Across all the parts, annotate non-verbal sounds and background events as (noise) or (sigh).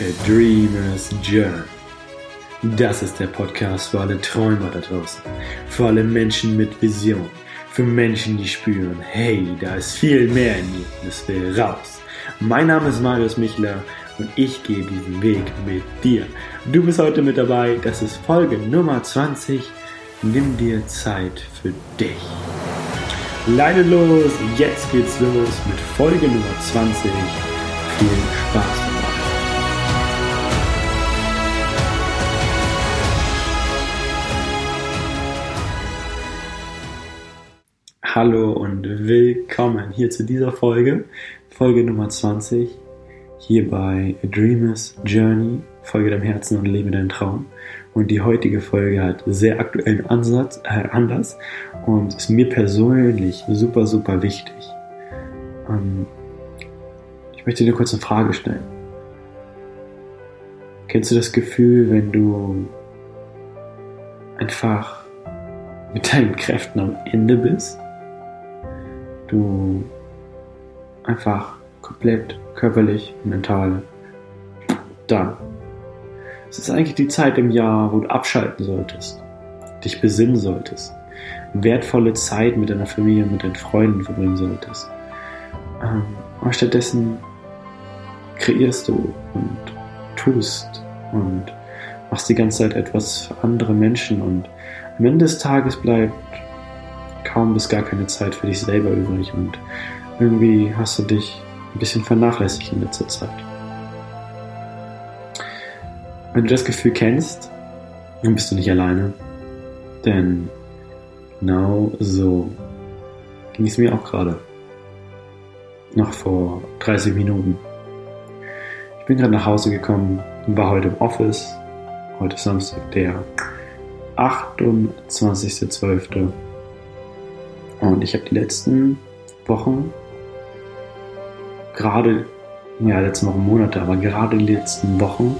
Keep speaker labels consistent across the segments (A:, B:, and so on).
A: A Dreamer's Journey. Das ist der Podcast für alle Träumer da draußen, für alle Menschen mit Vision, für Menschen, die spüren, hey, da ist viel mehr in mir, das will raus. Mein Name ist Marius Michler und ich gehe diesen Weg mit dir. Du bist heute mit dabei, das ist Folge Nummer 20. Nimm dir Zeit für dich. Leine los, jetzt geht's los mit Folge Nummer 20. Viel Spaß Hallo und willkommen hier zu dieser Folge, Folge Nummer 20, hier bei A Dreamer's Journey, Folge deinem Herzen und lebe deinen Traum. Und die heutige Folge hat sehr aktuellen Ansatz, äh, Anlass und ist mir persönlich super, super wichtig. Ähm, ich möchte dir kurz eine Frage stellen. Kennst du das Gefühl, wenn du einfach mit deinen Kräften am Ende bist? Du einfach komplett körperlich, mental da. Es ist eigentlich die Zeit im Jahr, wo du abschalten solltest, dich besinnen solltest, wertvolle Zeit mit deiner Familie, mit deinen Freunden verbringen solltest. Ähm, aber stattdessen kreierst du und tust und machst die ganze Zeit etwas für andere Menschen und am Ende des Tages bleibt kaum bis gar keine Zeit für dich selber übrig und irgendwie hast du dich ein bisschen vernachlässigt in letzter Zeit. Wenn du das Gefühl kennst, dann bist du nicht alleine. Denn genau so ging es mir auch gerade. Noch vor 30 Minuten. Ich bin gerade nach Hause gekommen und war heute im Office. Heute ist Samstag, der 28.12. Und ich habe die letzten Wochen, gerade, ja, letzten Wochen, Monate, aber gerade die letzten Wochen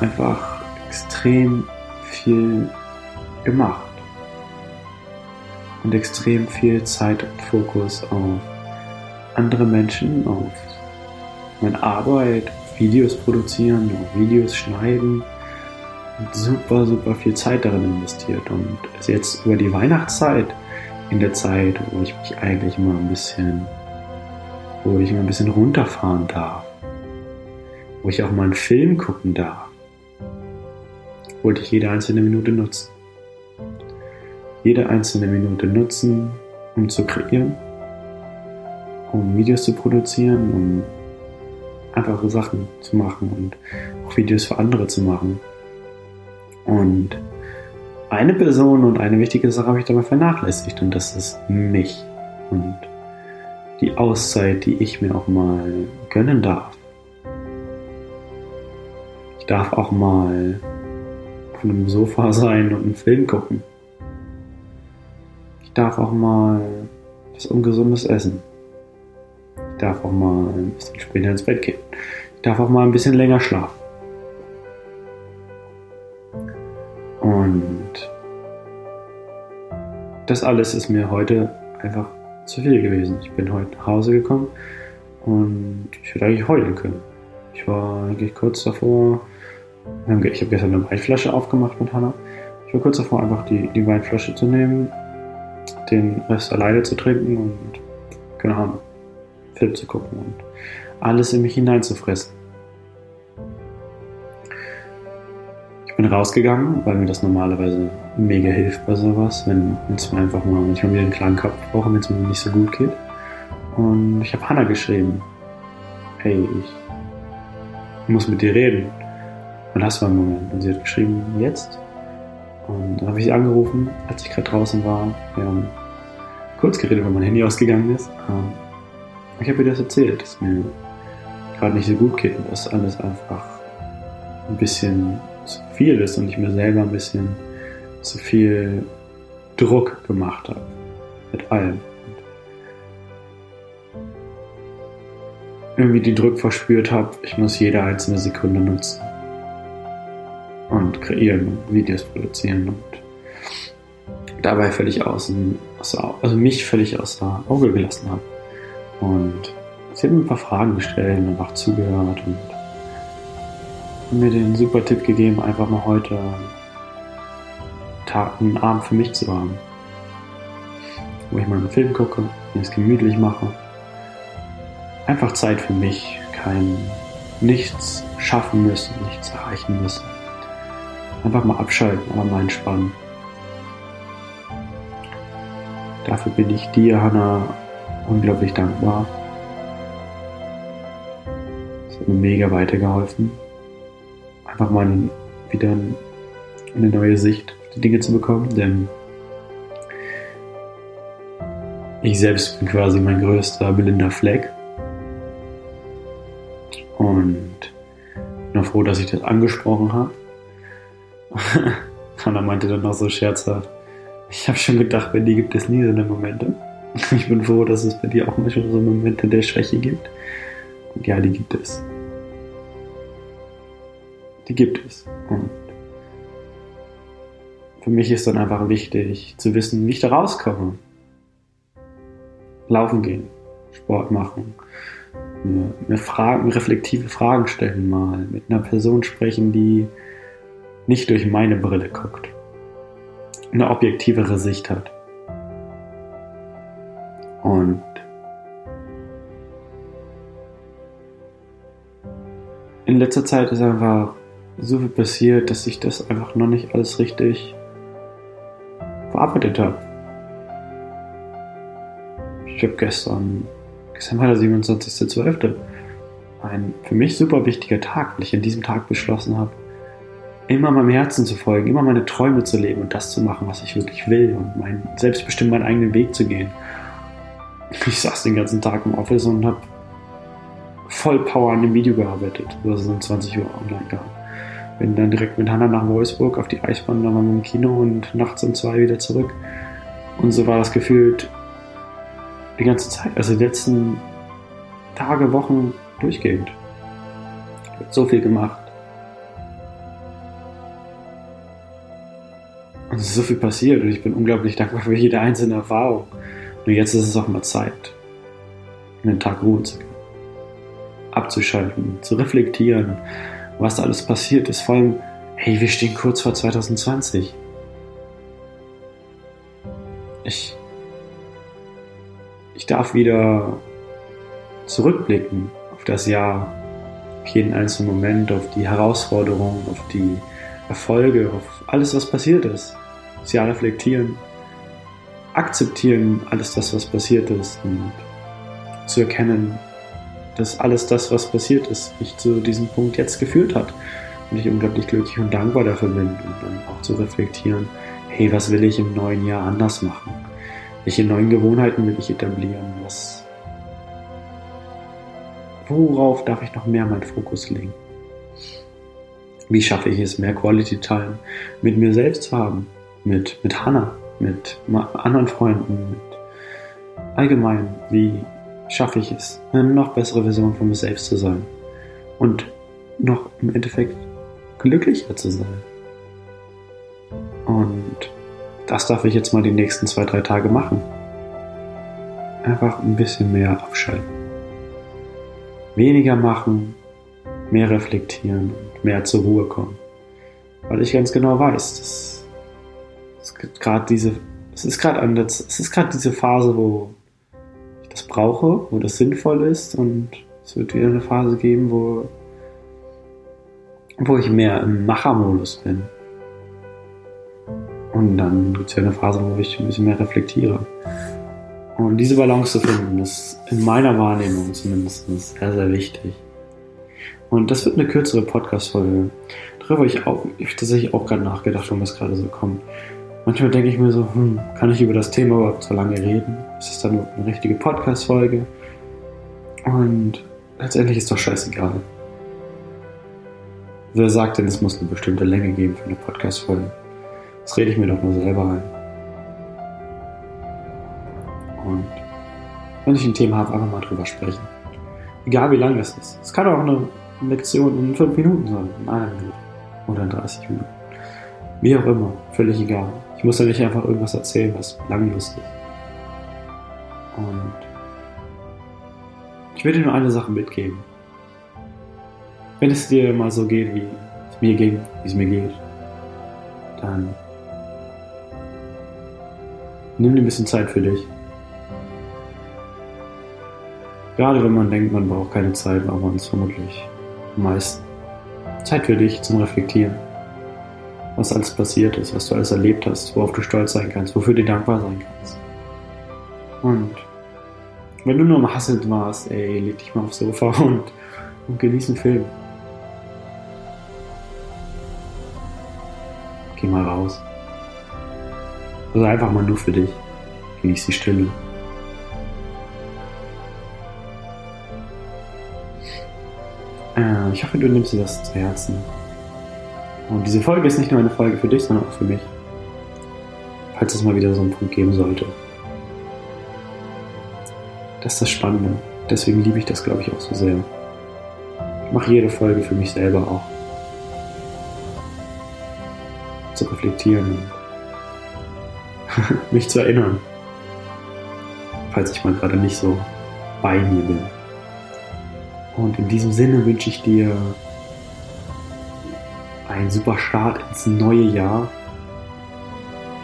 A: einfach extrem viel gemacht. Und extrem viel Zeit und Fokus auf andere Menschen, auf meine Arbeit, Videos produzieren, Videos schneiden und super, super viel Zeit darin investiert. Und jetzt über die Weihnachtszeit in der Zeit, wo ich mich eigentlich mal ein bisschen, wo ich mal ein bisschen runterfahren darf, wo ich auch mal einen Film gucken darf, wollte ich jede einzelne Minute nutzen. Jede einzelne Minute nutzen, um zu kreieren, um Videos zu produzieren, um einfache Sachen zu machen und auch Videos für andere zu machen. Und eine Person und eine wichtige Sache habe ich dabei vernachlässigt und das ist mich und die Auszeit, die ich mir auch mal gönnen darf. Ich darf auch mal auf einem Sofa sein und einen Film gucken. Ich darf auch mal was Ungesundes essen. Ich darf auch mal ein bisschen später ins Bett gehen. Ich darf auch mal ein bisschen länger schlafen. Und das alles ist mir heute einfach zu viel gewesen. Ich bin heute nach Hause gekommen und ich hätte eigentlich heulen können. Ich war eigentlich kurz davor, ich habe gestern eine Weinflasche aufgemacht mit Hannah. Ich war kurz davor, einfach die, die Weinflasche zu nehmen, den Rest alleine zu trinken und, keine Ahnung, Film zu gucken und alles in mich hineinzufressen. Bin rausgegangen, weil mir das normalerweise mega hilft bei sowas, wenn es mir einfach mal, wenn wieder einen klaren Kopf brauche, wenn es mir nicht so gut geht. Und ich habe Hannah geschrieben, hey, ich muss mit dir reden. Und hast du einen Moment? Und sie hat geschrieben, jetzt. Und dann habe ich sie angerufen, als ich gerade draußen war. Wir haben kurz geredet, weil mein Handy ausgegangen ist. Ähm, ich habe ihr das erzählt, dass mir gerade nicht so gut geht und dass alles einfach ein bisschen viel ist und ich mir selber ein bisschen zu viel Druck gemacht habe. Mit allem. irgendwie die Druck verspürt habe, ich muss jede einzelne Sekunde nutzen und kreieren und Videos produzieren und dabei völlig außen, also mich völlig außer Auge gelassen habe. Und sie hat mir ein paar Fragen gestellt und einfach zugehört und mir den super Tipp gegeben, einfach mal heute Tag, einen Abend für mich zu haben. Wo ich mal einen Film gucke, mir es gemütlich mache. Einfach Zeit für mich, kein nichts schaffen müssen, nichts erreichen müssen. Einfach mal abschalten, aber mal entspannen. Dafür bin ich dir, Hanna, unglaublich dankbar. Es hat mir mega weitergeholfen. Einfach mal wieder eine neue Sicht auf die Dinge zu bekommen, denn ich selbst bin quasi mein größter Belinda Fleck. Und bin auch froh, dass ich das angesprochen habe. (laughs) Hanna meinte dann noch so scherzhaft, ich habe schon gedacht, bei dir gibt es nie so eine Momente. (laughs) Ich bin froh, dass es bei dir auch manchmal so Momente der Schwäche gibt. Und ja, die gibt es. Die gibt es. Und für mich ist dann einfach wichtig zu wissen, wie ich da rauskomme. Laufen gehen, Sport machen, mir, mir Fragen, reflektive Fragen stellen mal, mit einer Person sprechen, die nicht durch meine Brille guckt eine objektivere Sicht hat. Und in letzter Zeit ist einfach so viel passiert, dass ich das einfach noch nicht alles richtig verarbeitet habe. Ich habe gestern, gestern war der 27.12. Ein für mich super wichtiger Tag, weil ich an diesem Tag beschlossen habe, immer meinem Herzen zu folgen, immer meine Träume zu leben und das zu machen, was ich wirklich will und mein, selbstbestimmt meinen eigenen Weg zu gehen. Ich saß den ganzen Tag im Office und habe voll Power an dem Video gearbeitet, was es um 20 Uhr online gab. Bin dann direkt mit Hannah nach Wolfsburg auf die Eisbahn, dann waren wir im Kino und nachts um zwei wieder zurück. Und so war das gefühlt die ganze Zeit, also die letzten Tage, Wochen durchgehend. Ich habe so viel gemacht Und es ist so viel passiert und ich bin unglaublich dankbar für jede einzelne Erfahrung. Nur jetzt ist es auch mal Zeit, einen Tag Ruhe zu geben, abzuschalten, zu reflektieren, was da alles passiert ist. Vor allem, hey, wir stehen kurz vor 2020. Ich, ich darf wieder zurückblicken auf das Jahr, auf jeden einzelnen Moment, auf die Herausforderungen, auf die Erfolge, auf alles, was passiert ist das Jahr reflektieren, akzeptieren alles das, was passiert ist und zu erkennen, dass alles das, was passiert ist, mich zu diesem Punkt jetzt geführt hat. Und ich unglaublich glücklich und dankbar dafür bin und dann auch zu reflektieren, hey, was will ich im neuen Jahr anders machen? Welche neuen Gewohnheiten will ich etablieren? Was, worauf darf ich noch mehr meinen Fokus legen? Wie schaffe ich es, mehr Quality Time mit mir selbst zu haben? mit, mit Hannah, mit anderen Freunden, mit allgemein, wie schaffe ich es, eine noch bessere Version von mir selbst zu sein und noch im Endeffekt glücklicher zu sein. Und das darf ich jetzt mal die nächsten zwei, drei Tage machen. Einfach ein bisschen mehr abschalten. Weniger machen, mehr reflektieren und mehr zur Ruhe kommen. Weil ich ganz genau weiß, dass gerade diese, es ist gerade es diese Phase, wo das brauche, wo das sinnvoll ist und es wird wieder eine Phase geben, wo, wo ich mehr im Machermodus bin. Und dann gibt es ja eine Phase, wo ich ein bisschen mehr reflektiere. Und diese Balance zu finden, ist in meiner Wahrnehmung zumindest sehr, sehr wichtig. Und das wird eine kürzere Podcast-Folge. Darüber habe ich auch ich tatsächlich auch gerade nachgedacht, um es gerade so kommt. Manchmal denke ich mir so, hm, kann ich über das Thema überhaupt so lange reden? Ist es dann nur eine richtige Podcast-Folge? Und letztendlich ist doch scheißegal. Wer sagt denn, es muss eine bestimmte Länge geben für eine Podcast-Folge? Das rede ich mir doch nur selber ein. Und wenn ich ein Thema habe, einfach mal drüber sprechen. Egal wie lang es ist. Es kann auch eine Lektion in fünf Minuten sein, in einer Minute oder in 30 Minuten. Wie auch immer, völlig egal. Ich muss ja nicht einfach irgendwas erzählen, was belanglos ist. Und ich will dir nur eine Sache mitgeben. wenn es dir mal so geht, wie es mir ging, wie es mir geht, dann nimm dir ein bisschen Zeit für dich. Gerade wenn man denkt, man braucht keine Zeit, aber man ist vermutlich am meisten. Zeit für dich zum Reflektieren. Was alles passiert ist, was du alles erlebt hast, worauf du stolz sein kannst, wofür du dankbar sein kannst. Und wenn du nur am Hasseln warst, ey, leg dich mal aufs Sofa (laughs) und, und genieß einen Film. Geh mal raus. Also einfach mal nur für dich. Genieß die Stille. Äh, ich hoffe, du nimmst dir das zu Herzen. Und diese Folge ist nicht nur eine Folge für dich, sondern auch für mich. Falls es mal wieder so einen Punkt geben sollte. Das ist das Spannende. Deswegen liebe ich das, glaube ich, auch so sehr. Ich mache jede Folge für mich selber auch. Zu reflektieren (laughs) mich zu erinnern. Falls ich mal gerade nicht so bei mir bin. Und in diesem Sinne wünsche ich dir einen super Start ins neue Jahr.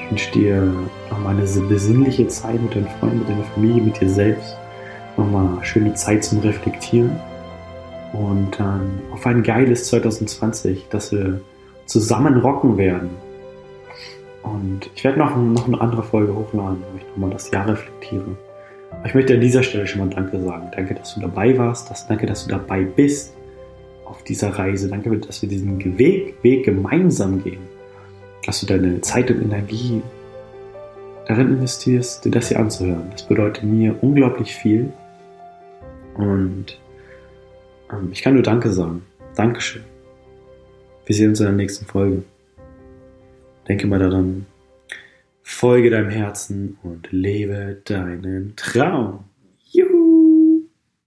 A: Ich wünsche dir nochmal eine besinnliche Zeit mit deinen Freunden, mit deiner Familie, mit dir selbst nochmal schöne Zeit zum Reflektieren und dann auf ein geiles 2020, dass wir zusammen rocken werden. Und ich werde noch, noch eine andere Folge hochladen, wo ich nochmal das Jahr reflektiere. Aber ich möchte an dieser Stelle schon mal Danke sagen. Danke, dass du dabei warst. Das, danke, dass du dabei bist auf dieser Reise. Danke, dass wir diesen Weg, Weg gemeinsam gehen. Dass du deine Zeit und Energie darin investierst, dir das hier anzuhören. Das bedeutet mir unglaublich viel. Und ähm, ich kann nur Danke sagen. Dankeschön. Wir sehen uns in der nächsten Folge. Denke mal daran, folge deinem Herzen und lebe deinen Traum.